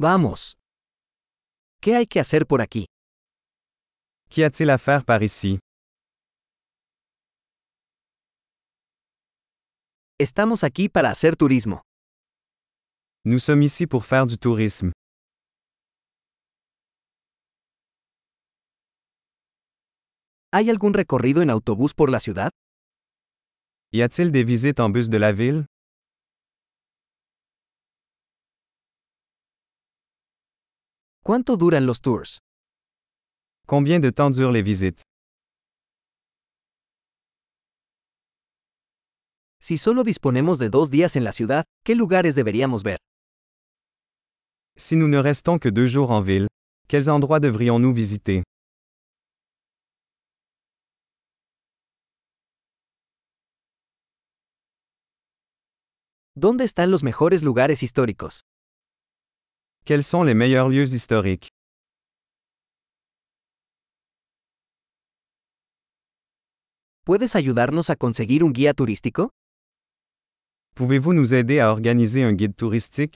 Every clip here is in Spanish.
Vamos. ¿Qué hay que hacer por aquí? Qu'y a-t-il à faire par ici? Estamos aquí para hacer turismo. Nous sommes ici pour faire du tourisme. ¿Hay algún recorrido en autobús por la ciudad? Y a-t-il des visites en bus de la ville? ¿Cuánto duran los tours? Combien de temps durent les visites? Si solo disponemos de dos días en la ciudad, ¿qué lugares deberíamos ver? Si nous ne restons que deux jours en ville, quels endroits devrions-nous visiter? ¿Dónde están los mejores lugares históricos? Quels sont les meilleurs lieux historiques? ¿Puedes ayudarnos a conseguir un guía turístico? Pouvez-vous nous aider à organiser un guide touristique?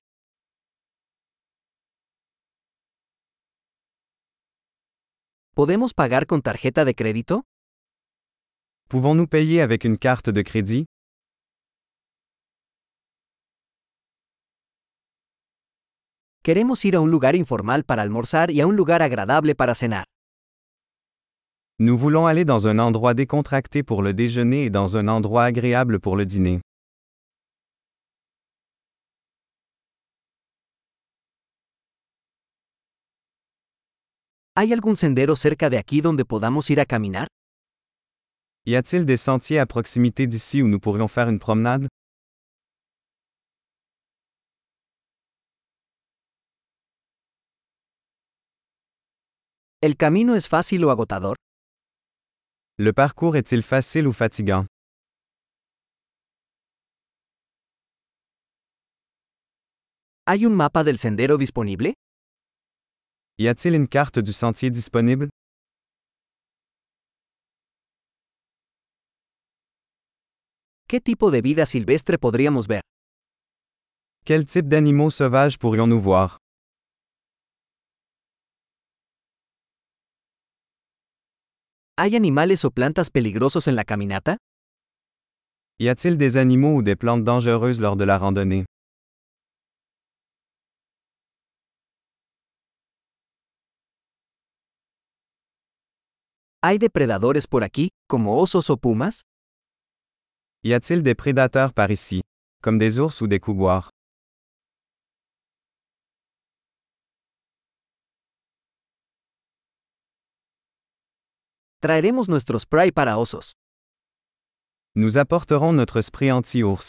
¿Podemos pagar con tarjeta de crédito? Pouvons-nous payer avec une carte de crédit? Queremos ir a un lugar informal para almorzar y a un lugar agradable para cenar. Nous voulons aller dans un endroit décontracté pour le déjeuner et dans un endroit agréable pour le dîner. ¿Hay algún sendero cerca de aquí donde podamos ir a caminar? Y a-t-il des sentiers à proximité d'ici où nous pourrions faire une promenade? ¿El camino es fácil o agotador? Le parcours est-il facile ou fatigant? ¿Hay un mapa del sendero disponible? Y a-t-il une carte du sentier disponible? ¿Qué tipo de vida silvestre podríamos ver? Quel type d'animaux sauvages pourrions-nous voir? ¿Hay animales o plantas peligrosos en la caminata? Y a-t-il des animaux ou des plantes dangereuses lors de la randonnée? ¿Hay depredadores por aquí, como osos o pumas? Y a-t-il des prédateurs par ici, comme des ours ou des couguars? Traeremos nuestro spray para osos. Nous apporterons notre spray anti-ours.